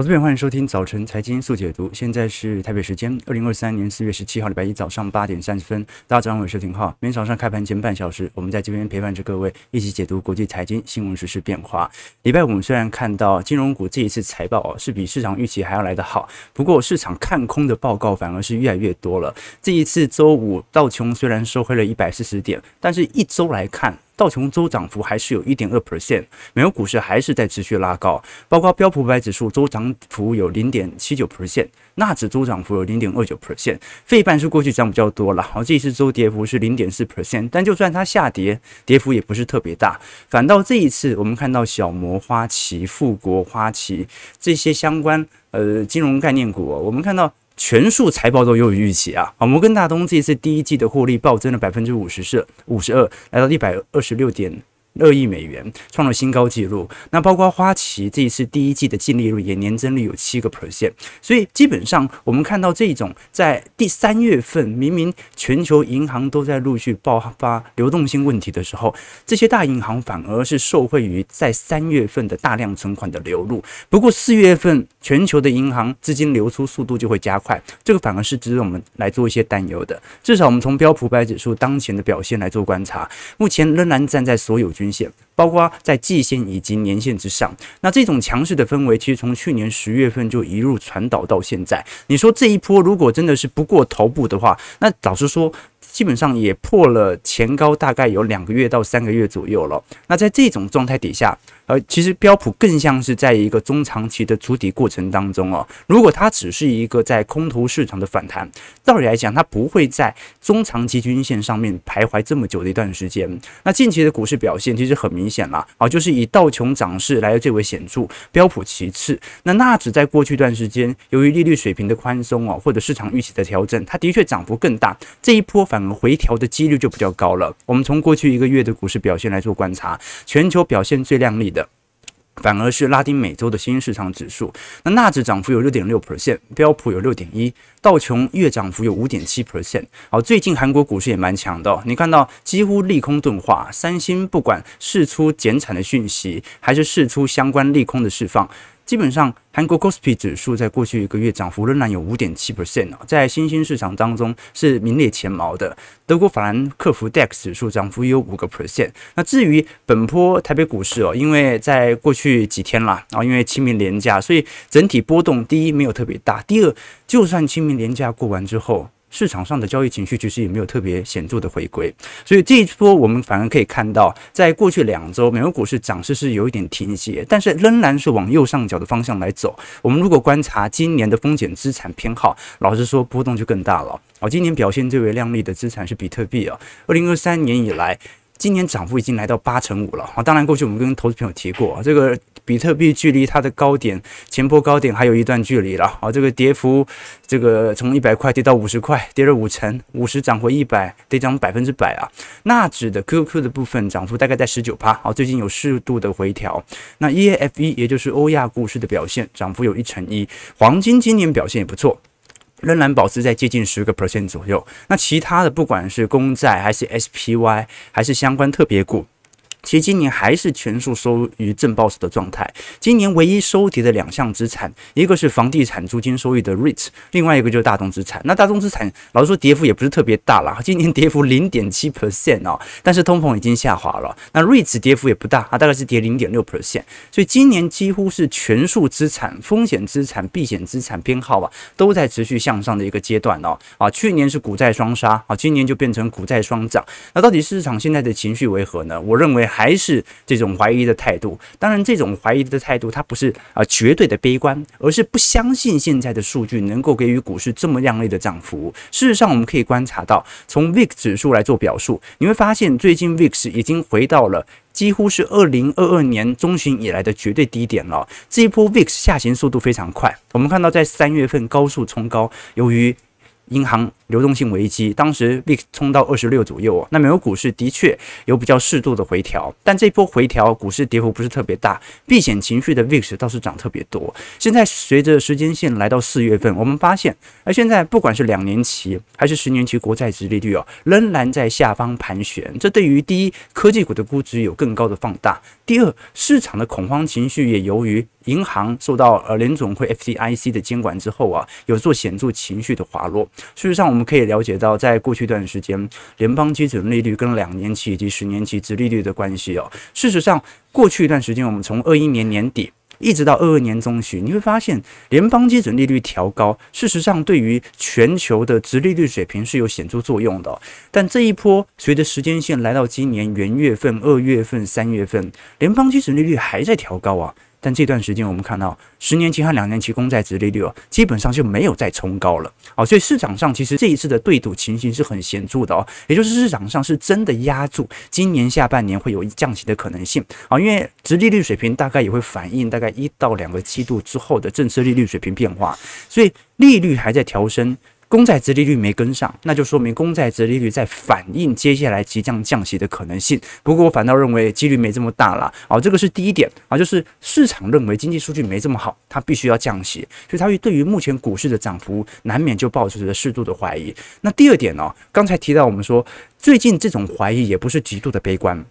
好，这边欢迎收听早晨财经速解读。现在是台北时间二零二三年四月十七号礼拜一早上八点三十分。大家早上好，我是廷浩。每天早上开盘前半小时，我们在这边陪伴着各位一起解读国际财经新闻时事变化。礼拜五虽然看到金融股这一次财报是比市场预期还要来得好，不过市场看空的报告反而是越来越多了。这一次周五道琼虽然收回了一百四十点，但是一周来看。道琼周涨幅还是有一点二 percent，美国股市还是在持续拉高，包括标普五百指数周涨幅有零点七九 percent，纳指周涨幅有零点二九 percent，费半是过去涨比较多了，好，这一次周跌幅是零点四 percent，但就算它下跌，跌幅也不是特别大，反倒这一次我们看到小摩、花旗、富国、花旗这些相关呃金融概念股，我们看到。全数财报都优于预期啊！摩根大通这次第一季的获利暴增了百分之五十，是五十二，来到一百二十六点。二亿美元创了新高纪录，那包括花旗这一次第一季的净利润也年增率有七个 percent，所以基本上我们看到这种在第三月份明明全球银行都在陆续爆发流动性问题的时候，这些大银行反而是受惠于在三月份的大量存款的流入。不过四月份全球的银行资金流出速度就会加快，这个反而是值得我们来做一些担忧的。至少我们从标普百指数当前的表现来做观察，目前仍然站在所有均线，包括在季线以及年线之上。那这种强势的氛围，其实从去年十月份就一路传导到现在。你说这一波如果真的是不过头部的话，那老实说，基本上也破了前高，大概有两个月到三个月左右了。那在这种状态底下，呃，其实标普更像是在一个中长期的筑底过程当中哦。如果它只是一个在空头市场的反弹，道理来讲，它不会在中长期均线上面徘徊这么久的一段时间。那近期的股市表现其实很明显了啊，就是以道琼涨势来的最为显著，标普其次。那纳指在过去一段时间，由于利率水平的宽松哦，或者市场预期的调整，它的确涨幅更大。这一波反而回调的几率就比较高了。我们从过去一个月的股市表现来做观察，全球表现最亮丽的。反而是拉丁美洲的新兴市场指数，那纳指涨幅有六点六 percent，标普有六点一，道琼月涨幅有五点七 percent。好，最近韩国股市也蛮强的，你看到几乎利空钝化，三星不管释出减产的讯息，还是释出相关利空的释放。基本上，韩国 Kospi 指数在过去一个月涨幅仍然有五点七 percent 在新兴市场当中是名列前茅的。德国法兰克福 DAX 指数涨幅也有五个 percent。那至于本波台北股市哦，因为在过去几天啦，啊，因为清明连假，所以整体波动第一没有特别大，第二就算清明连假过完之后。市场上的交易情绪其实也没有特别显著的回归，所以这一波我们反而可以看到，在过去两周，美国股市涨势是有一点停歇，但是仍然是往右上角的方向来走。我们如果观察今年的风险资产偏好，老实说波动就更大了。哦，今年表现最为亮丽的资产是比特币啊，二零二三年以来。今年涨幅已经来到八成五了啊！当然，过去我们跟投资朋友提过，这个比特币距离它的高点前波高点还有一段距离了啊！这个跌幅，这个从一百块跌到五十块，跌了五成，五十涨回一百，得涨百分之百啊！纳指的 QQ 的部分涨幅大概在十九趴，好，最近有适度的回调。那 EAFE 也就是欧亚股市的表现，涨幅有一成一。黄金今年表现也不错。仍然保持在接近十个 percent 左右。那其他的，不管是公债还是 SPY，还是相关特别股。其实今年还是全数收于正报酬的状态。今年唯一收跌的两项资产，一个是房地产租金收益的 REITs，另外一个就是大宗资产。那大宗资产老实说跌幅也不是特别大啦，今年跌幅零点七 percent 哦，但是通膨已经下滑了。那 REITs 跌幅也不大啊，大概是跌零点六 percent。所以今年几乎是全数资产、风险资产、避险资产偏好啊，都在持续向上的一个阶段哦。啊，去年是股债双杀啊，今年就变成股债双涨。那到底市场现在的情绪为何呢？我认为。还是这种怀疑的态度，当然，这种怀疑的态度，它不是啊绝对的悲观，而是不相信现在的数据能够给予股市这么亮丽的涨幅。事实上，我们可以观察到，从 VIX 指数来做表述，你会发现最近 VIX 已经回到了几乎是二零二二年中旬以来的绝对低点了。这一波 VIX 下行速度非常快，我们看到在三月份高速冲高，由于银行流动性危机，当时 VIX 冲到二十六左右。那美国股市的确有比较适度的回调，但这波回调股市跌幅不是特别大，避险情绪的 VIX 倒是涨特别多。现在随着时间线来到四月份，我们发现，而现在不管是两年期还是十年期国债殖利率哦，仍然在下方盘旋。这对于第一科技股的估值有更高的放大，第二市场的恐慌情绪也由于银行受到呃联总会 FDIC 的监管之后啊，有做显著情绪的滑落。事实上，我们可以了解到，在过去一段时间，联邦基准利率跟两年期以及十年期殖利率的关系哦。事实上，过去一段时间，我们从二一年年底一直到二二年中旬，你会发现联邦基准利率调高，事实上对于全球的殖利率水平是有显著作用的。但这一波随着时间线来到今年元月份、二月份、三月份，联邦基准利率还在调高啊。但这段时间，我们看到十年期和两年期公债殖利率哦，基本上就没有再冲高了。好，所以市场上其实这一次的对赌情形是很显著的哦，也就是市场上是真的压住今年下半年会有降息的可能性啊，因为殖利率水平大概也会反映大概一到两个季度之后的政策利率水平变化，所以利率还在调升。公债殖利率没跟上，那就说明公债殖利率在反映接下来即将降息的可能性。不过我反倒认为几率没这么大了。啊，这个是第一点啊，就是市场认为经济数据没这么好，它必须要降息，所以它会对于目前股市的涨幅难免就抱持着适度的怀疑。那第二点呢，刚才提到我们说最近这种怀疑也不是极度的悲观。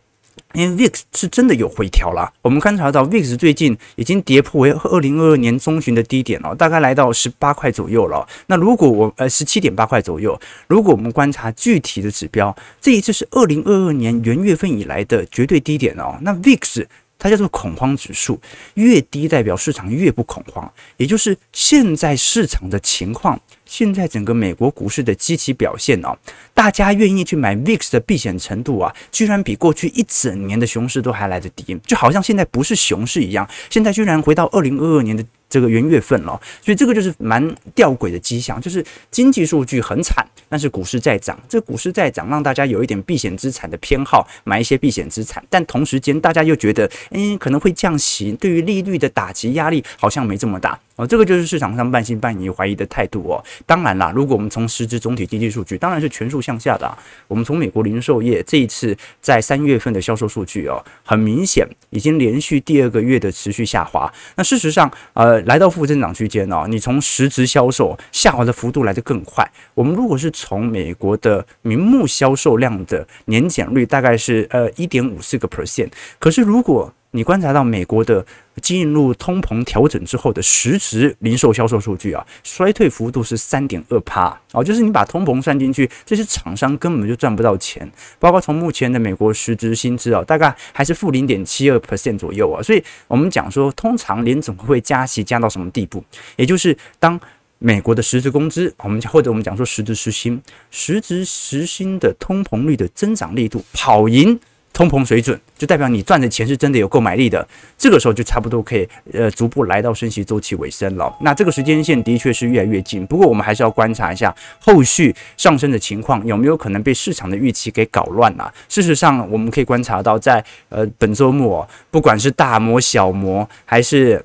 因为 VIX 是真的有回调了，我们观察到 VIX 最近已经跌破为二零二二年中旬的低点了，大概来到十八块左右了。那如果我呃十七点八块左右，如果我们观察具体的指标，这一次是二零二二年元月份以来的绝对低点哦。那 VIX 它叫做恐慌指数，越低代表市场越不恐慌，也就是现在市场的情况。现在整个美国股市的积极表现哦，大家愿意去买 VIX 的避险程度啊，居然比过去一整年的熊市都还来得低，就好像现在不是熊市一样，现在居然回到二零二二年的。这个元月份了，所以这个就是蛮吊诡的迹象，就是经济数据很惨，但是股市在涨。这股市在涨，让大家有一点避险资产的偏好，买一些避险资产。但同时间，大家又觉得，嗯，可能会降息，对于利率的打击压力好像没这么大哦。这个就是市场上半信半疑、怀疑的态度哦。当然啦，如果我们从实质总体经济数据，当然是全数向下的。我们从美国零售业这一次在三月份的销售数据哦，很明显已经连续第二个月的持续下滑。那事实上，呃。来到负增长区间哦，你从实质销售下滑的幅度来得更快。我们如果是从美国的名目销售量的年减率，大概是呃一点五四个 percent。可是如果你观察到美国的进入通膨调整之后的实质零售销售数据啊，衰退幅度是三点二趴哦，就是你把通膨算进去，这些厂商根本就赚不到钱。包括从目前的美国实质薪资啊，大概还是负零点七二 percent 左右啊。所以我们讲说，通常联总会加息加到什么地步？也就是当美国的实质工资，我们或者我们讲说实质实薪，实质实薪的通膨率的增长力度跑赢。通膨水准就代表你赚的钱是真的有购买力的，这个时候就差不多可以呃逐步来到升息周期尾声了。那这个时间线的确是越来越近，不过我们还是要观察一下后续上升的情况有没有可能被市场的预期给搞乱了。事实上，我们可以观察到在呃本周末，不管是大摩、小摩还是。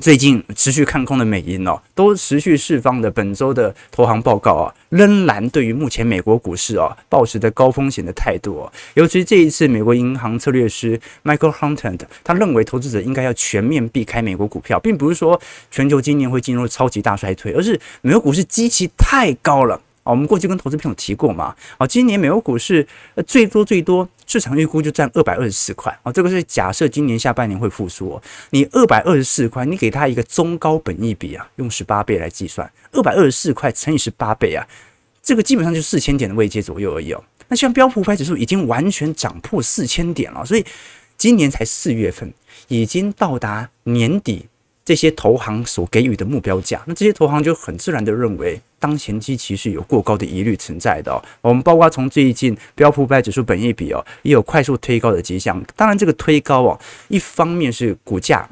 最近持续看空的美银哦，都持续释放的本周的投行报告啊，仍然对于目前美国股市啊，抱持着高风险的态度哦。尤其这一次，美国银行策略师 Michael Hunter 他认为投资者应该要全面避开美国股票，并不是说全球今年会进入超级大衰退，而是美国股市基期太高了。啊，我们过去跟投资朋友提过嘛，啊，今年美国股市最多最多市场预估就占二百二十四块，啊，这个是假设今年下半年会复苏。你二百二十四块，你给它一个中高本益比啊，用十八倍来计算，二百二十四块乘以十八倍啊，这个基本上就四千点的位阶左右而已哦。那像标普五百指数已经完全涨破四千点了，所以今年才四月份，已经到达年底。这些投行所给予的目标价，那这些投行就很自然的认为，当前基期是有过高的疑虑存在的。我们包括从最近标普五百指数本益比哦，也有快速推高的迹象。当然，这个推高哦，一方面是股价。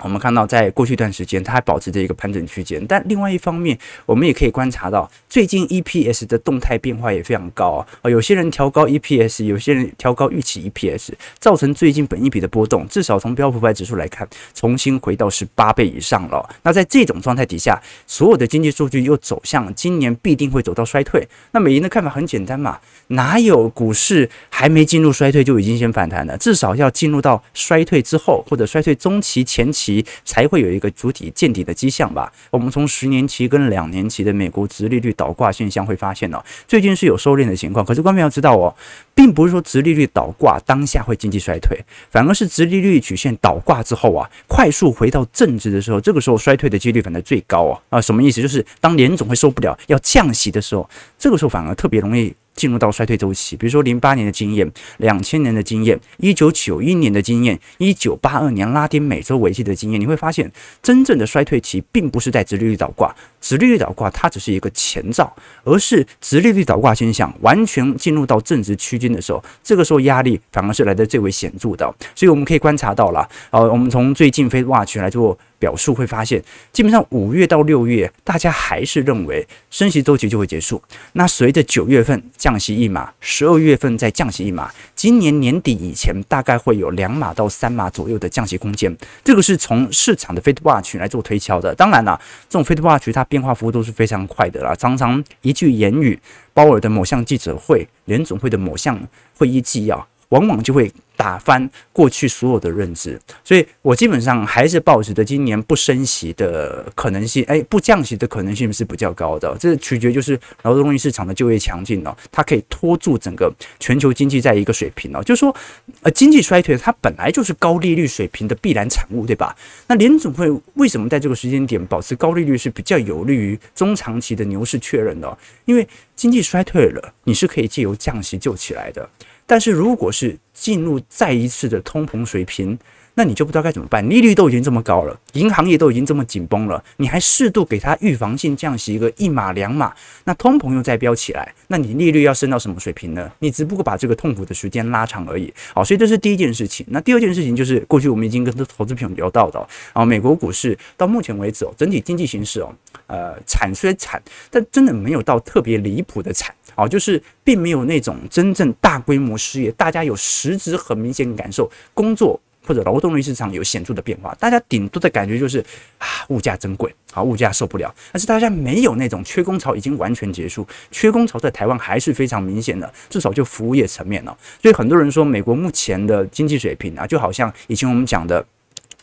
我们看到，在过去一段时间，它还保持着一个盘整区间。但另外一方面，我们也可以观察到，最近 EPS 的动态变化也非常高啊。有些人调高 EPS，有些人调高预期 EPS，造成最近本益比的波动。至少从标普五百指数来看，重新回到十八倍以上了。那在这种状态底下，所有的经济数据又走向今年必定会走到衰退。那美银的看法很简单嘛，哪有股市还没进入衰退就已经先反弹了？至少要进入到衰退之后，或者衰退中期前期。期才会有一个主体见底的迹象吧。我们从十年期跟两年期的美国殖利率倒挂现象会发现哦，最近是有收敛的情况。可是观众要知道哦，并不是说殖利率倒挂当下会经济衰退，反而是殖利率曲线倒挂之后啊，快速回到正值的时候，这个时候衰退的几率反而最高啊啊！什么意思？就是当联总会受不了要降息的时候，这个时候反而特别容易。进入到衰退周期，比如说零八年的经验、两千年的经验、一九九一年的经验、一九八二年拉丁美洲危机的经验，你会发现，真正的衰退期并不是在直利率倒挂，直利率倒挂它只是一个前兆，而是直利率倒挂现象完全进入到正值区间的时候，这个时候压力反而是来的最为显著的。所以我们可以观察到了，呃，我们从最近非 rich 来做。表述会发现，基本上五月到六月，大家还是认为升息周期就会结束。那随着九月份降息一码，十二月份再降息一码，今年年底以前大概会有两码到三码左右的降息空间。这个是从市场的 FedWatch 来做推敲的。当然了，这种 FedWatch 它变化幅度是非常快的啦，常常一句言语，鲍尔的某项记者会，联总会的某项会议纪要。往往就会打翻过去所有的认知，所以我基本上还是抱持着今年不升息的可能性，哎，不降息的可能性是比较高的。这取决就是劳动力市场的就业强劲哦，它可以拖住整个全球经济在一个水平哦。就是说，呃，经济衰退它本来就是高利率水平的必然产物，对吧？那联总会为什么在这个时间点保持高利率是比较有利于中长期的牛市确认的？因为经济衰退了，你是可以借由降息救起来的。但是，如果是进入再一次的通膨水平，那你就不知道该怎么办。利率都已经这么高了，银行业都已经这么紧绷了，你还适度给它预防性降息一个一码两码，那通膨又再飙起来，那你利率要升到什么水平呢？你只不过把这个痛苦的时间拉长而已。好，所以这是第一件事情。那第二件事情就是，过去我们已经跟投资朋友聊到的啊，美国股市到目前为止哦，整体经济形势哦，呃，惨虽惨，但真的没有到特别离谱的惨。好，就是并没有那种真正大规模失业，大家有实质很明显感受，工作或者劳动力市场有显著的变化。大家顶多的感觉就是啊，物价真贵，好，物价受不了。但是大家没有那种缺工潮已经完全结束，缺工潮在台湾还是非常明显的，至少就服务业层面了。所以很多人说，美国目前的经济水平啊，就好像以前我们讲的。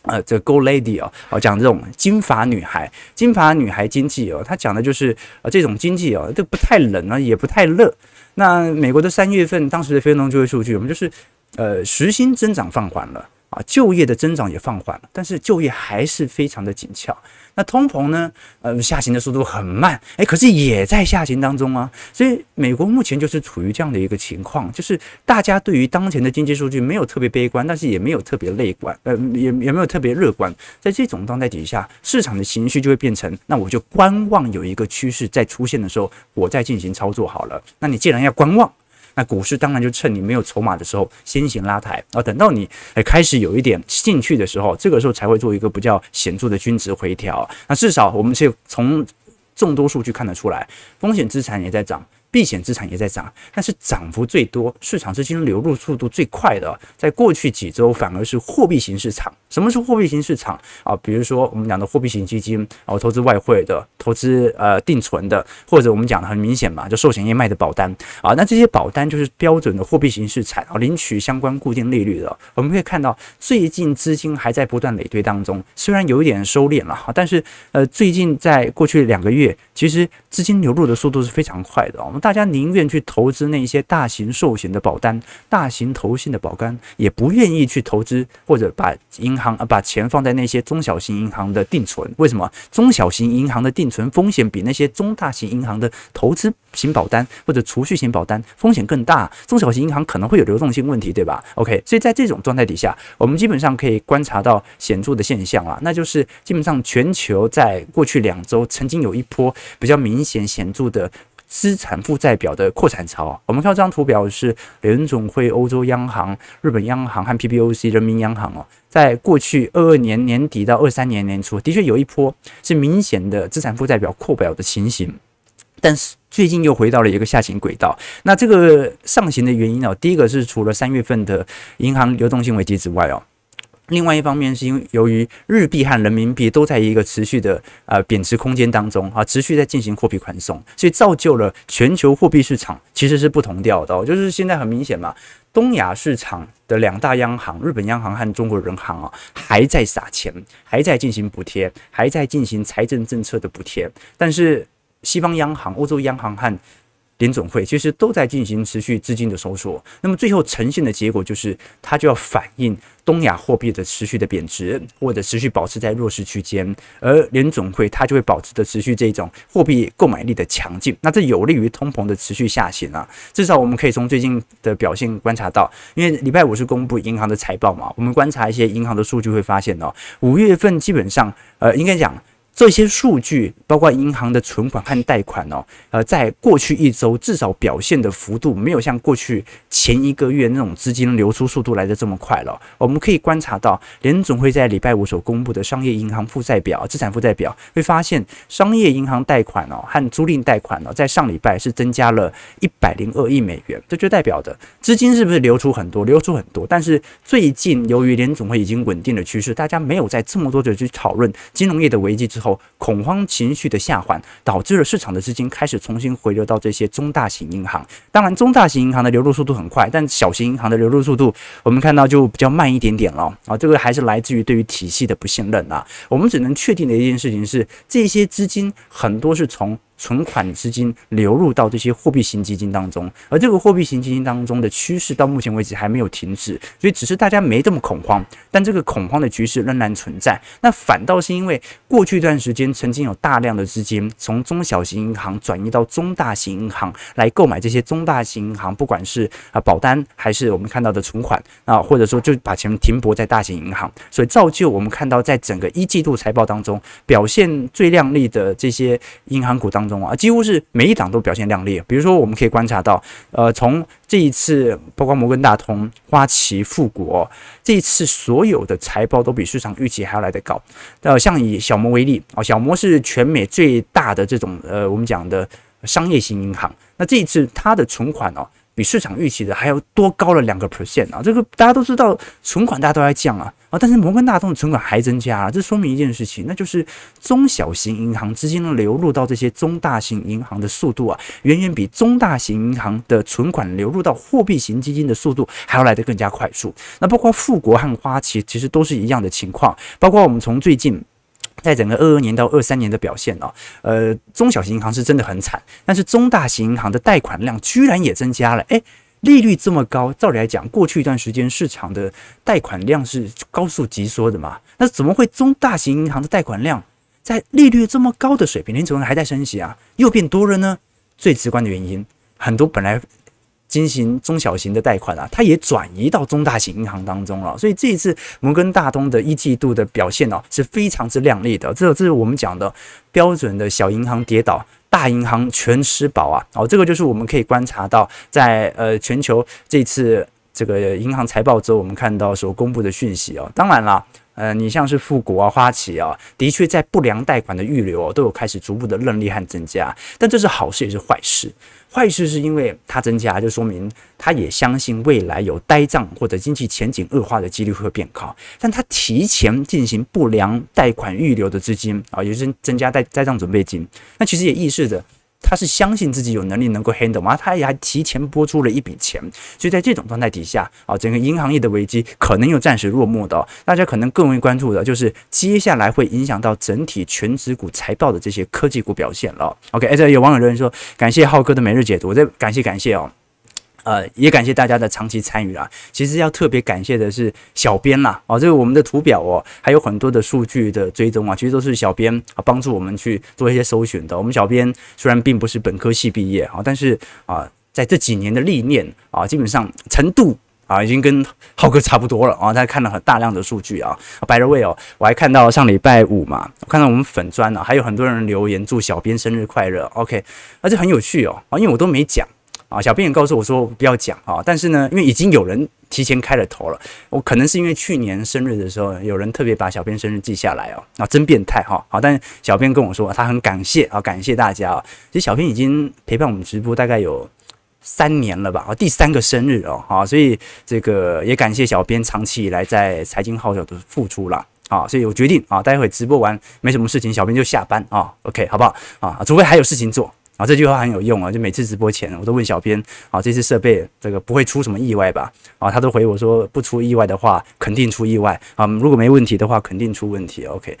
呃，这 Go Lady 哦，哦，讲这种金发女孩，金发女孩经济哦，它讲的就是呃这种经济哦，这不太冷啊，也不太热。那美国的三月份当时的非农就业数据，我们就是呃时薪增长放缓了。啊，就业的增长也放缓了，但是就业还是非常的紧俏。那通膨呢？呃，下行的速度很慢，诶，可是也在下行当中啊。所以美国目前就是处于这样的一个情况，就是大家对于当前的经济数据没有特别悲观，但是也没有特别乐观，呃，也也没有特别乐观。在这种状态底下，市场的情绪就会变成，那我就观望，有一个趋势在出现的时候，我再进行操作好了。那你既然要观望。那股市当然就趁你没有筹码的时候先行拉抬啊，等到你哎开始有一点兴趣的时候，这个时候才会做一个比较显著的均值回调。那至少我们是从众多数据看得出来，风险资产也在涨。避险资产也在涨，但是涨幅最多、市场资金流入速度最快的，在过去几周反而是货币型市场。什么是货币型市场啊？比如说我们讲的货币型基金，哦，投资外汇的、投资呃定存的，或者我们讲的很明显嘛，就寿险业卖的保单啊，那这些保单就是标准的货币型市场啊，领取相关固定利率的。我们可以看到，最近资金还在不断累堆当中，虽然有一点收敛了哈，但是呃，最近在过去两个月，其实资金流入的速度是非常快的。我们大家宁愿去投资那一些大型寿险的保单、大型投信的保单，也不愿意去投资或者把银行啊把钱放在那些中小型银行的定存。为什么？中小型银行的定存风险比那些中大型银行的投资型保单或者储蓄型保单风险更大？中小型银行可能会有流动性问题，对吧？OK，所以在这种状态底下，我们基本上可以观察到显著的现象啊，那就是基本上全球在过去两周曾经有一波比较明显显著的。资产负债表的扩产潮，我们看到这张图表是联总会、欧洲央行、日本央行和 PBOC 人民央行哦，在过去二二年年底到二三年年初，的确有一波是明显的资产负债表扩表的情形，但是最近又回到了一个下行轨道。那这个上行的原因哦，第一个是除了三月份的银行流动性危机之外哦。另外一方面是因为由于日币和人民币都在一个持续的呃贬值空间当中啊，持续在进行货币宽松，所以造就了全球货币市场其实是不同调的。就是现在很明显嘛，东亚市场的两大央行，日本央行和中国人行啊，还在撒钱，还在进行补贴，还在进行财政政策的补贴，但是西方央行、欧洲央行和联总会其实都在进行持续资金的收缩，那么最后呈现的结果就是，它就要反映东亚货币的持续的贬值，或者持续保持在弱势区间，而联总会它就会保持着持续这种货币购买力的强劲，那这有利于通膨的持续下行啊。至少我们可以从最近的表现观察到，因为礼拜五是公布银行的财报嘛，我们观察一些银行的数据会发现哦，五月份基本上呃，应该讲。这些数据包括银行的存款和贷款哦，呃，在过去一周至少表现的幅度没有像过去前一个月那种资金流出速度来的这么快了。我们可以观察到，联总会在礼拜五所公布的商业银行负债表、资产负债表，会发现商业银行贷款哦和租赁贷款哦，在上礼拜是增加了一百零二亿美元，这就代表的资金是不是流出很多？流出很多。但是最近由于联总会已经稳定了趋势，大家没有在这么多的去讨论金融业的危机之后。后恐慌情绪的下缓，导致了市场的资金开始重新回流到这些中大型银行。当然，中大型银行的流入速度很快，但小型银行的流入速度，我们看到就比较慢一点点了。啊，这个还是来自于对于体系的不信任啊。我们只能确定的一件事情是，这些资金很多是从。存款资金流入到这些货币型基金当中，而这个货币型基金当中的趋势到目前为止还没有停止，所以只是大家没这么恐慌，但这个恐慌的局势仍然存在。那反倒是因为过去一段时间曾经有大量的资金从中小型银行转移到中大型银行来购买这些中大型银行，不管是啊保单还是我们看到的存款啊，或者说就把钱停泊在大型银行，所以造就我们看到在整个一季度财报当中表现最亮丽的这些银行股当中。啊，几乎是每一档都表现亮丽。比如说，我们可以观察到，呃，从这一次，包括摩根大通、花旗、富国，这一次所有的财报都比市场预期还要来得高。呃，像以小摩为例，啊，小摩是全美最大的这种呃，我们讲的商业型银行。那这一次它的存款哦。比市场预期的还要多高了两个 percent 啊！这个大家都知道，存款大家都在降啊啊，但是摩根大通的存款还增加啊，这说明一件事情，那就是中小型银行资金流入到这些中大型银行的速度啊，远远比中大型银行的存款流入到货币型基金的速度还要来得更加快速。那包括富国和花旗其实都是一样的情况，包括我们从最近。在整个二二年到二三年的表现哦，呃，中小型银行是真的很惨，但是中大型银行的贷款量居然也增加了。诶，利率这么高，照理来讲，过去一段时间市场的贷款量是高速急缩的嘛？那怎么会中大型银行的贷款量在利率这么高的水平，联准会还在升息啊，又变多了呢？最直观的原因，很多本来。进行中小型的贷款啊，它也转移到中大型银行当中了。所以这一次摩根大通的一季度的表现呢，是非常之亮丽的。这这是我们讲的标准的小银行跌倒，大银行全吃饱啊。哦，这个就是我们可以观察到，在呃全球这次这个银行财报之后，我们看到所公布的讯息哦。当然了，呃，你像是富国啊、花旗啊，的确在不良贷款的预留哦，都有开始逐步的认利和增加。但这是好事也是坏事。坏事是因为它增加，就说明他也相信未来有呆账或者经济前景恶化的几率会变高，但他提前进行不良贷款预留的资金啊，也就是增加呆呆账准备金，那其实也意味着。他是相信自己有能力能够 handle 吗？他也还提前拨出了一笔钱，所以在这种状态底下啊，整个银行业的危机可能又暂时落幕的。大家可能更为关注的就是接下来会影响到整体全职股财报的这些科技股表现了。OK，哎，这有网友留言说，感谢浩哥的每日解读，我再感谢感谢哦。呃，也感谢大家的长期参与啦。其实要特别感谢的是小编啦，哦，这个我们的图表哦，还有很多的数据的追踪啊，其实都是小编啊帮助我们去做一些搜寻的。我们小编虽然并不是本科系毕业啊，但是啊，在这几年的历练啊，基本上程度啊，已经跟浩哥差不多了啊。他看了很大量的数据啊，by the way 哦，我还看到上礼拜五嘛，我看到我们粉砖啊，还有很多人留言祝小编生日快乐。OK，而且很有趣哦，啊，因为我都没讲。啊，小编也告诉我说不要讲啊，但是呢，因为已经有人提前开了头了，我可能是因为去年生日的时候有人特别把小编生日记下来哦，啊，真变态哈！好，但小编跟我说他很感谢啊，感谢大家啊，其实小编已经陪伴我们直播大概有三年了吧，啊第三个生日哦，好，所以这个也感谢小编长期以来在财经号角的付出啦。啊，所以我决定啊，待会直播完没什么事情，小编就下班啊，OK 好不好啊？除非还有事情做啊，这句话很有用啊，就每次直播前我都问小编啊，这次设备这个不会出什么意外吧？啊，他都回我说不出意外的话，肯定出意外啊，如果没问题的话，肯定出问题，OK。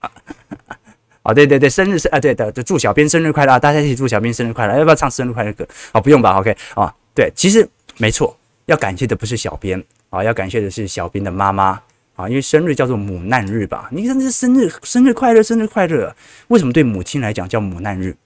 啊，对对对，生日是啊，对的，就祝小编生日快乐，大家一起祝小编生日快乐。要不要唱生日快乐歌？啊，不用吧，OK。啊，对，其实没错，要感谢的不是小编啊，要感谢的是小编的妈妈啊，因为生日叫做母难日吧？你看这生日，生日快乐，生日快乐。为什么对母亲来讲叫母难日？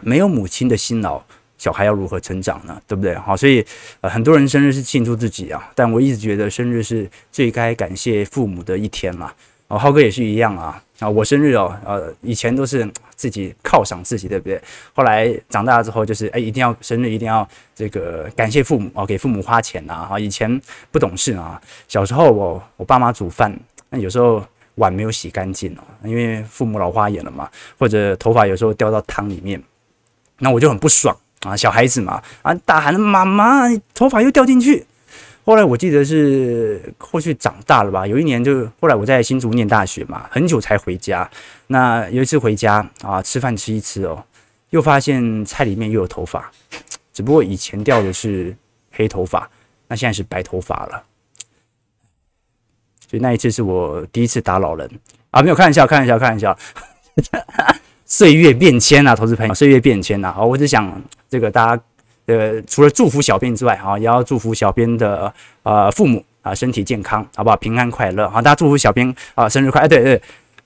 没有母亲的辛劳，小孩要如何成长呢？对不对？好，所以呃，很多人生日是庆祝自己啊，但我一直觉得生日是最该感谢父母的一天嘛。哦，浩哥也是一样啊。啊，我生日哦，呃，以前都是自己犒赏自己，对不对？后来长大之后，就是哎，一定要生日，一定要这个感谢父母哦，给父母花钱呐。哈，以前不懂事啊，小时候我我爸妈煮饭，那有时候碗没有洗干净哦，因为父母老花眼了嘛，或者头发有时候掉到汤里面，那我就很不爽啊，小孩子嘛，啊，大喊妈妈，你头发又掉进去。后来我记得是后续长大了吧，有一年就后来我在新竹念大学嘛，很久才回家。那有一次回家啊，吃饭吃一吃哦，又发现菜里面又有头发，只不过以前掉的是黑头发，那现在是白头发了。所以那一次是我第一次打老人啊，没有开玩笑，开玩笑，开玩笑。岁月变迁啊，投资朋友，岁月变迁啊，好，我只想这个大家。呃，除了祝福小编之外，哈，也要祝福小编的呃父母啊身体健康，好不好？平安快乐，好，大家祝福小编啊生日快乐！对对，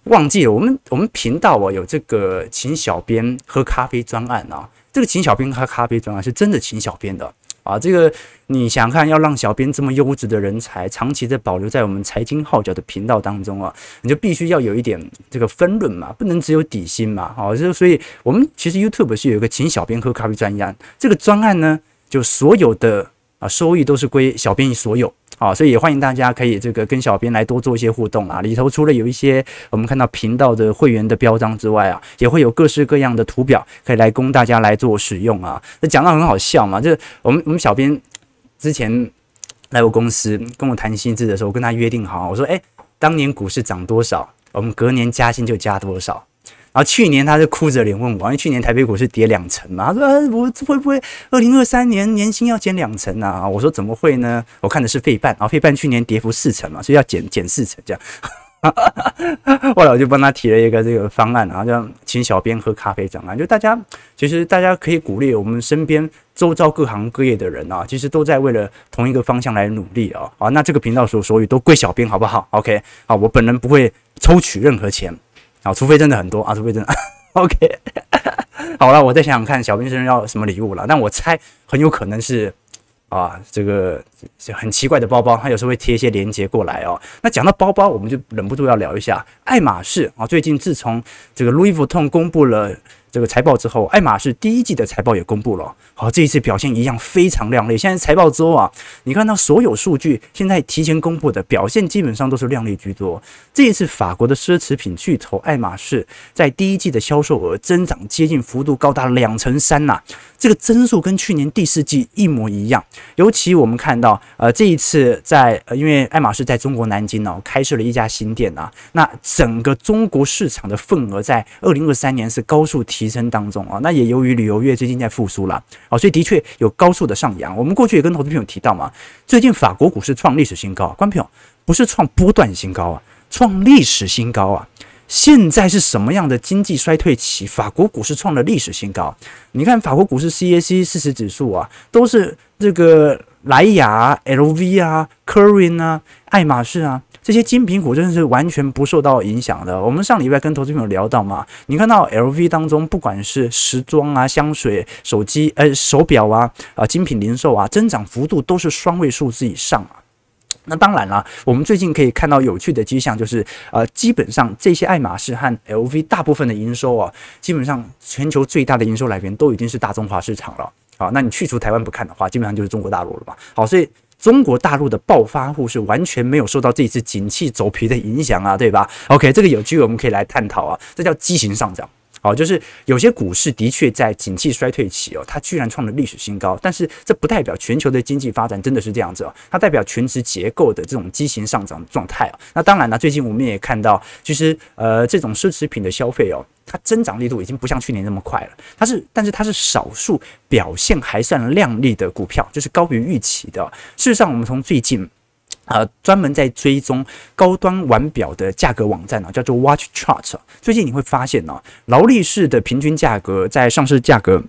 忘记了，我们我们频道哦有这个请小编喝咖啡专案啊，这个请小编喝咖啡专案是真的请小编的。啊，这个你想看，要让小编这么优质的人才长期的保留在我们财经号角的频道当中啊，你就必须要有一点这个分润嘛，不能只有底薪嘛。好，就所以我们其实 YouTube 是有一个请小编喝咖啡专案，这个专案呢，就所有的啊收益都是归小编所有。啊，所以也欢迎大家可以这个跟小编来多做一些互动啊。里头除了有一些我们看到频道的会员的标章之外啊，也会有各式各样的图表可以来供大家来做使用啊。那讲到很好笑嘛，就是我们我们小编之前来我公司跟我谈薪资的时候，我跟他约定好，我说诶，当年股市涨多少，我们隔年加薪就加多少。然后去年他就哭着脸问我，因为去年台北股市跌两成嘛，他说：“啊，我会不会二零二三年年薪要减两成啊？”我说：“怎么会呢？我看的是费半，然后费半去年跌幅四成嘛，所以要减减四成这样。”后来我就帮他提了一个这个方案，然后就请小编喝咖啡这样，就大家其实大家可以鼓励我们身边周遭各行各业的人啊，其实都在为了同一个方向来努力啊。好，那这个频道所所有都归小编好不好？OK，好，我本人不会抽取任何钱。啊，除非真的很多啊，除非真的，OK，好了，我再想想看，小兵生日要什么礼物了？但我猜很有可能是啊，这个很奇怪的包包，他有时候会贴一些链接过来哦。那讲到包包，我们就忍不住要聊一下爱马仕啊。最近自从这个 Louis Vuitton 公布了。这个财报之后，爱马仕第一季的财报也公布了。好，这一次表现一样非常亮丽。现在财报之后啊，你看到所有数据现在提前公布的表现，基本上都是亮丽居多。这一次法国的奢侈品巨头爱马仕在第一季的销售额增长接近幅度高达两成三呐，这个增速跟去年第四季一模一样。尤其我们看到，呃，这一次在呃，因为爱马仕在中国南京哦开设了一家新店啊，那整个中国市场的份额在二零二三年是高速提。提升当中啊，那也由于旅游业最近在复苏了啊，所以的确有高速的上扬。我们过去也跟投资朋友提到嘛，最近法国股市创历史新高，观众朋友不是创波段新高啊，创历史新高啊！现在是什么样的经济衰退期？法国股市创了历史新高。你看法国股市 CAC 四十指数啊，都是这个莱雅、LV 啊、Kering 啊、爱马仕啊。这些精品股真的是完全不受到影响的。我们上礼拜跟投资朋友聊到嘛，你看到 LV 当中，不管是时装啊、香水、手机、呃、手表啊、啊精品零售啊，增长幅度都是双位数字以上啊。那当然了，我们最近可以看到有趣的迹象，就是呃，基本上这些爱马仕和 LV 大部分的营收啊，基本上全球最大的营收来源都已经是大中华市场了。好，那你去除台湾不看的话，基本上就是中国大陆了嘛。好，所以。中国大陆的暴发户是完全没有受到这一次景气走皮的影响啊，对吧？OK，这个有机会我们可以来探讨啊，这叫畸形上涨好，就是有些股市的确在景气衰退期哦，它居然创了历史新高，但是这不代表全球的经济发展真的是这样子哦，它代表全职结构的这种畸形上涨状态哦。那当然了，最近我们也看到，其实呃这种奢侈品的消费哦，它增长力度已经不像去年那么快了。它是，但是它是少数表现还算亮丽的股票，就是高于预期的。事实上，我们从最近。呃，专门在追踪高端腕表的价格网站呢，叫做 Watch Chart。最近你会发现呢，劳力士的平均价格在上市价格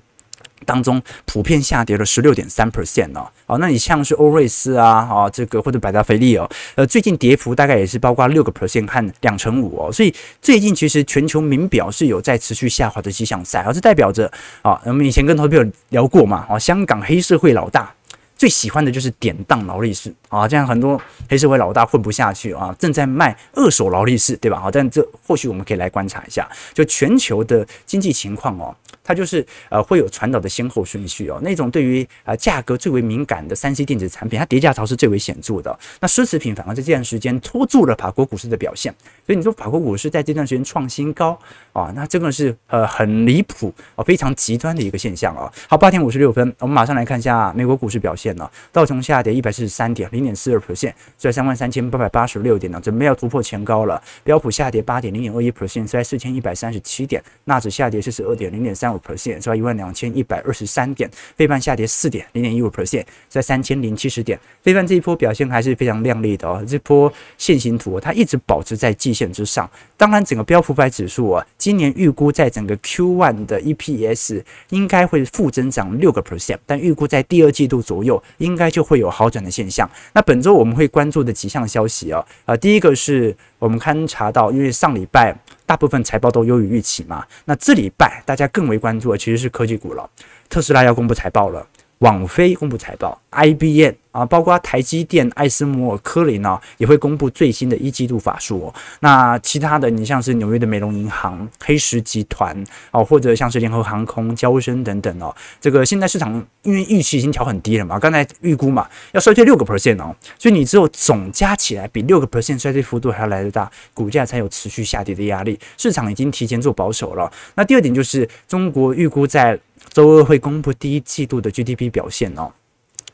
当中普遍下跌了十六点三 percent 呢。哦，那你像是欧瑞斯啊，啊这个或者百达翡丽哦，呃，最近跌幅大概也是包括六个 percent 和两成五哦。所以最近其实全球名表是有在持续下滑的迹象在，而这代表着啊，我们以前跟投资友聊过嘛，啊，香港黑社会老大。最喜欢的就是典当劳力士啊，这样很多黑社会老大混不下去啊，正在卖二手劳力士，对吧？好，但这或许我们可以来观察一下，就全球的经济情况哦。它就是呃会有传导的先后顺序哦，那种对于呃价格最为敏感的三 C 电子产品，它跌价潮是最为显著的。那奢侈品反而在这段时间拖住了法国股市的表现，所以你说法国股市在这段时间创新高啊，那真的是呃很离谱啊，非常极端的一个现象啊。好，八点五十六分，我们马上来看一下美国股市表现呢。道琼下跌一百四十三点，零点四二 percent，在三万三千八百八十六点呢，准备要突破前高了。标普下跌八点，零点二一 percent，在四千一百三十七点。纳指下跌四十二点，零点三五 percent，是一万两千一百二十三点，费半下跌四点，零点一五 percent，在三千零七十点。非半这一波表现还是非常亮丽的哦，这波线形图它一直保持在季线之上。当然，整个标普百指数啊，今年预估在整个 Q1 的 EPS 应该会负增长六个 percent，但预估在第二季度左右应该就会有好转的现象。那本周我们会关注的几项消息啊，呃，第一个是我们勘察到，因为上礼拜。大部分财报都优于预期嘛，那这礼拜大家更为关注的其实是科技股了，特斯拉要公布财报了。网飞公布财报，IBM 啊，包括台积电、艾斯摩尔、科林啊，也会公布最新的一季度法说哦。那其他的，你像是纽约的美隆银行、黑石集团啊，或者像是联合航空、娇生等等哦。这个现在市场因为预期已经调很低了嘛，刚才预估嘛要衰退六个 percent 哦，所以你只有总加起来比六个 percent 衰退幅度还要来得大，股价才有持续下跌的压力。市场已经提前做保守了。那第二点就是中国预估在。周二会公布第一季度的 GDP 表现哦。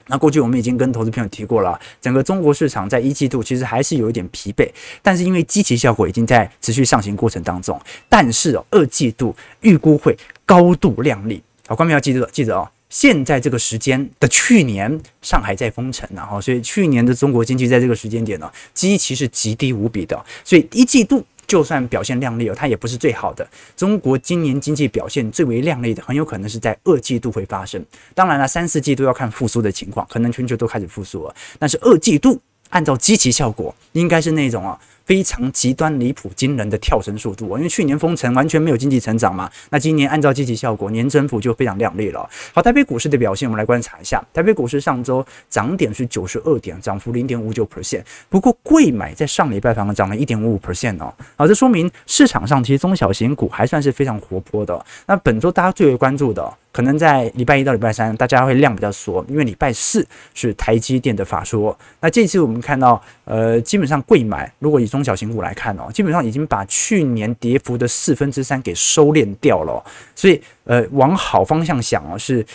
那过去我们已经跟投资朋友提过了，整个中国市场在一季度其实还是有一点疲惫，但是因为基期效果已经在持续上行过程当中，但是，二季度预估会高度亮丽。好，观众要记得记得哦，现在这个时间的去年上海在封城，然后所以去年的中国经济在这个时间点呢，基期是极低无比的，所以一季度。就算表现靓丽哦，它也不是最好的。中国今年经济表现最为靓丽的，很有可能是在二季度会发生。当然了，三四季度要看复苏的情况，可能全球都开始复苏了。但是二季度按照积极效果，应该是那种啊。非常极端离谱惊人的跳升速度，因为去年封城完全没有经济成长嘛，那今年按照积极效果，年增幅就非常亮丽了。好，台北股市的表现，我们来观察一下。台北股市上周涨点是九十二点，涨幅零点五九 percent。不过贵买在上礼拜反而涨了一点五五 percent 哦。好，这说明市场上其实中小型股还算是非常活泼的。那本周大家最为关注的。可能在礼拜一到礼拜三，大家会量比较缩，因为礼拜四是台积电的法说。那这次我们看到，呃，基本上贵买，如果以中小型股来看哦，基本上已经把去年跌幅的四分之三给收敛掉了。所以，呃，往好方向想哦，是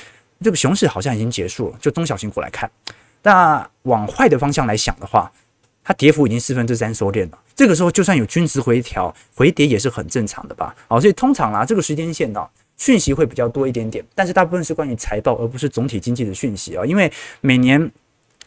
这个熊市好像已经结束了。就中小型股来看，那往坏的方向来想的话，它跌幅已经四分之三收敛了。这个时候，就算有均值回调，回跌也是很正常的吧？好，所以通常啦，这个时间线呢。讯息会比较多一点点，但是大部分是关于财报，而不是总体经济的讯息啊。因为每年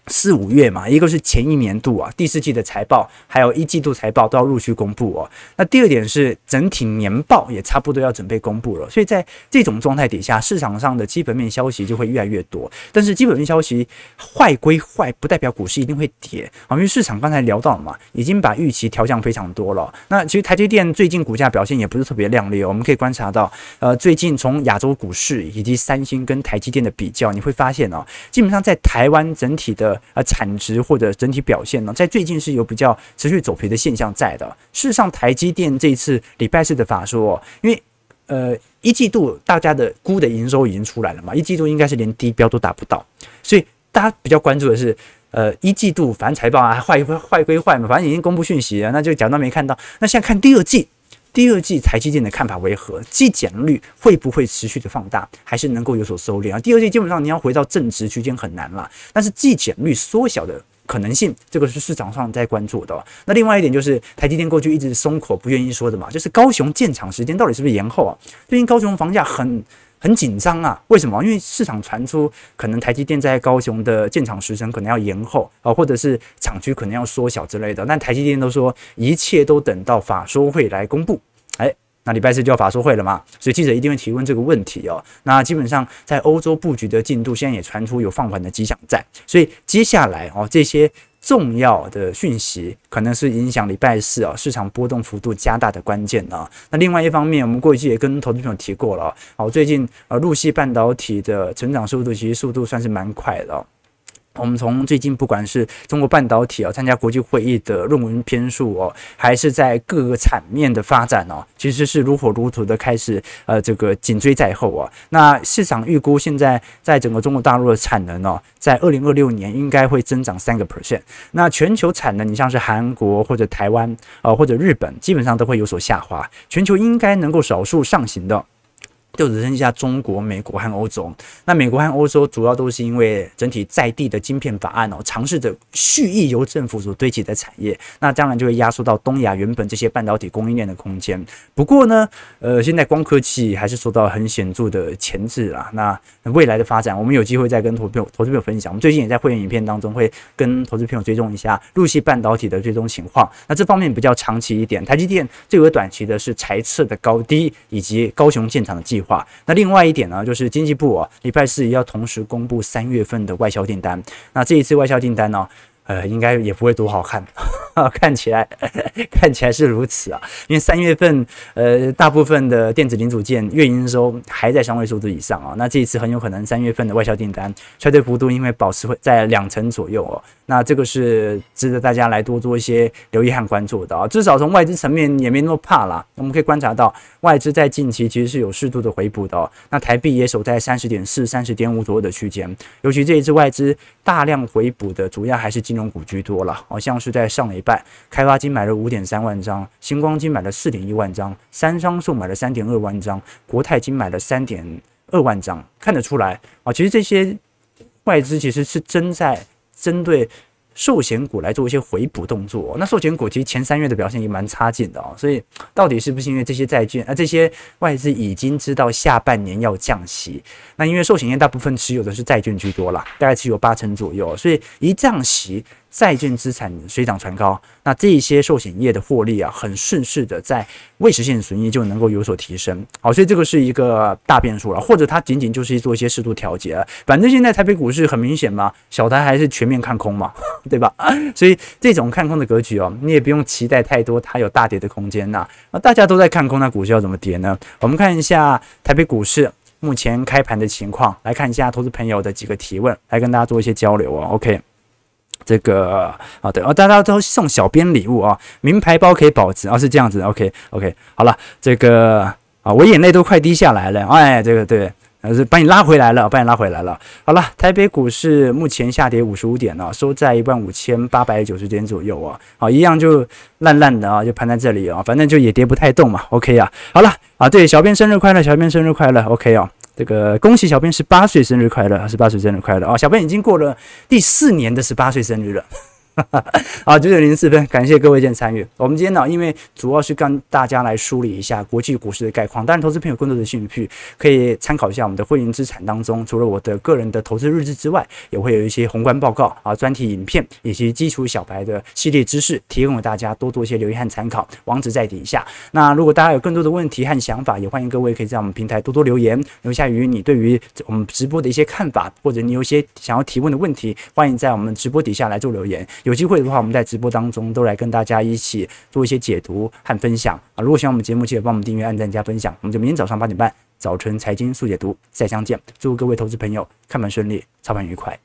四五月嘛，一个是前一年度啊，第四季的财报，还有一季度财报都要陆续公布哦。那第二点是整体年报也差不多要准备公布了，所以在这种状态底下，市场上的基本面消息就会越来越多。但是基本面消息坏归坏，不代表股市一定会跌啊。因为市场刚才聊到了嘛，已经把预期调降非常多了。那其实台积电最近股价表现也不是特别亮丽哦。我们可以观察到，呃，最近从亚洲股市以及三星跟台积电的比较，你会发现哦，基本上在台湾整体的。呃，产值或者整体表现呢，在最近是有比较持续走皮的现象在的。事实上，台积电这一次礼拜四的法说，因为呃一季度大家的估的营收已经出来了嘛，一季度应该是连低标都达不到，所以大家比较关注的是，呃一季度反正财报啊坏坏归坏嘛，反正已经公布讯息了，那就假装没看到。那现在看第二季。第二季台积电的看法为何？季减率会不会持续的放大，还是能够有所收敛啊？第二季基本上你要回到正值区间很难了，但是季减率缩小的可能性，这个是市场上在关注的。那另外一点就是台积电过去一直松口不愿意说的嘛，就是高雄建厂时间到底是不是延后啊？最近高雄房价很。很紧张啊，为什么？因为市场传出可能台积电在高雄的建厂时程可能要延后啊，或者是厂区可能要缩小之类的。但台积电都说一切都等到法说会来公布。哎，那礼拜四就要法说会了嘛，所以记者一定会提问这个问题哦。那基本上在欧洲布局的进度现在也传出有放缓的迹象在，所以接下来哦这些。重要的讯息可能是影响礼拜四啊市场波动幅度加大的关键啊。那另外一方面，我们过去也跟投资朋友提过了，好，最近呃，陆系半导体的成长速度其实速度算是蛮快的。我们从最近不管是中国半导体啊，参加国际会议的论文篇数哦，还是在各个产面的发展哦，其实是如火如荼的开始呃，这个紧追在后啊。那市场预估现在在整个中国大陆的产能哦，在二零二六年应该会增长三个 percent。那全球产能，你像是韩国或者台湾啊，或者日本，基本上都会有所下滑。全球应该能够少数上行的。就只剩下中国、美国和欧洲。那美国和欧洲主要都是因为整体在地的晶片法案哦，尝试着蓄意由政府所堆积的产业，那当然就会压缩到东亚原本这些半导体供应链的空间。不过呢，呃，现在光刻机还是受到很显著的钳制啊。那未来的发展，我们有机会再跟投资朋友、投资朋友分享。我们最近也在会员影片当中会跟投资朋友追踪一下陆系半导体的追踪情况。那这方面比较长期一点，台积电最为短期的是财测的高低以及高雄建厂的计划。那另外一点呢，就是经济部啊，礼拜四也要同时公布三月份的外销订单。那这一次外销订单呢，呃，应该也不会多好看。看起来看起来是如此啊，因为三月份呃大部分的电子零组件月营收还在双位数字以上啊，那这一次很有可能三月份的外销订单衰退幅度因为保持会在两成左右哦，那这个是值得大家来多做一些留意和关注的啊，至少从外资层面也没那么怕啦，我们可以观察到外资在近期其实是有适度的回补的哦，那台币也守在三十点四、三十点五左右的区间，尤其这一次外资大量回补的主要还是金融股居多了，好像是在上礼拜。开发金买了五点三万张，星光金买了四点一万张，三商数买了三点二万张，国泰金买了三点二万张，看得出来啊，其实这些外资其实是真在针对。寿险股来做一些回补动作，那寿险股其实前三月的表现也蛮差劲的啊，所以到底是不是因为这些债券啊，这些外资已经知道下半年要降息？那因为寿险业大部分持有的是债券居多啦，大概持有八成左右，所以一降息，债券资产水涨船高，那这些寿险业的获利啊，很顺势的在未实现损益就能够有所提升。好，所以这个是一个大变数了，或者它仅仅就是做一些适度调节。反正现在台北股市很明显嘛，小台还是全面看空嘛。对吧？所以这种看空的格局哦，你也不用期待太多，它有大跌的空间呐。那大家都在看空，那股市要怎么跌呢？我们看一下台北股市目前开盘的情况，来看一下投资朋友的几个提问，来跟大家做一些交流哦。OK，这个好的，哦，大家都送小编礼物啊，名牌包可以保值啊，是这样子。OK，OK，好了，这个啊，我眼泪都快滴下来了。哎，这个对。是把你拉回来了，把你拉回来了。好了，台北股市目前下跌五十五点啊，收在一万五千八百九十点左右啊。好，一样就烂烂的啊，就盘在这里啊，反正就也跌不太动嘛。OK 啊，好了啊，对，小编生日快乐，小编生日快乐。OK 啊，这个恭喜小编十八岁生日快乐，十八岁生日快乐啊，小编已经过了第四年的十八岁生日了。好，九点零四分，感谢各位今天参与。我们今天呢，因为主要是跟大家来梳理一下国际股市的概况。当然，投资朋友更多的兴趣可以参考一下我们的会员资产当中，除了我的个人的投资日志之外，也会有一些宏观报告啊、专题影片以及基础小白的系列知识，提供给大家多多一些留意和参考。网址在底下。那如果大家有更多的问题和想法，也欢迎各位可以在我们平台多多留言，留下于你对于我们直播的一些看法，或者你有一些想要提问的问题，欢迎在我们直播底下来做留言。有机会的话，我们在直播当中都来跟大家一起做一些解读和分享啊！如果喜欢我们节目，记得帮我们订阅、按赞、加分享。我们就明天早上八点半，早晨财经速解读再相见。祝各位投资朋友看盘顺利，操盘愉快。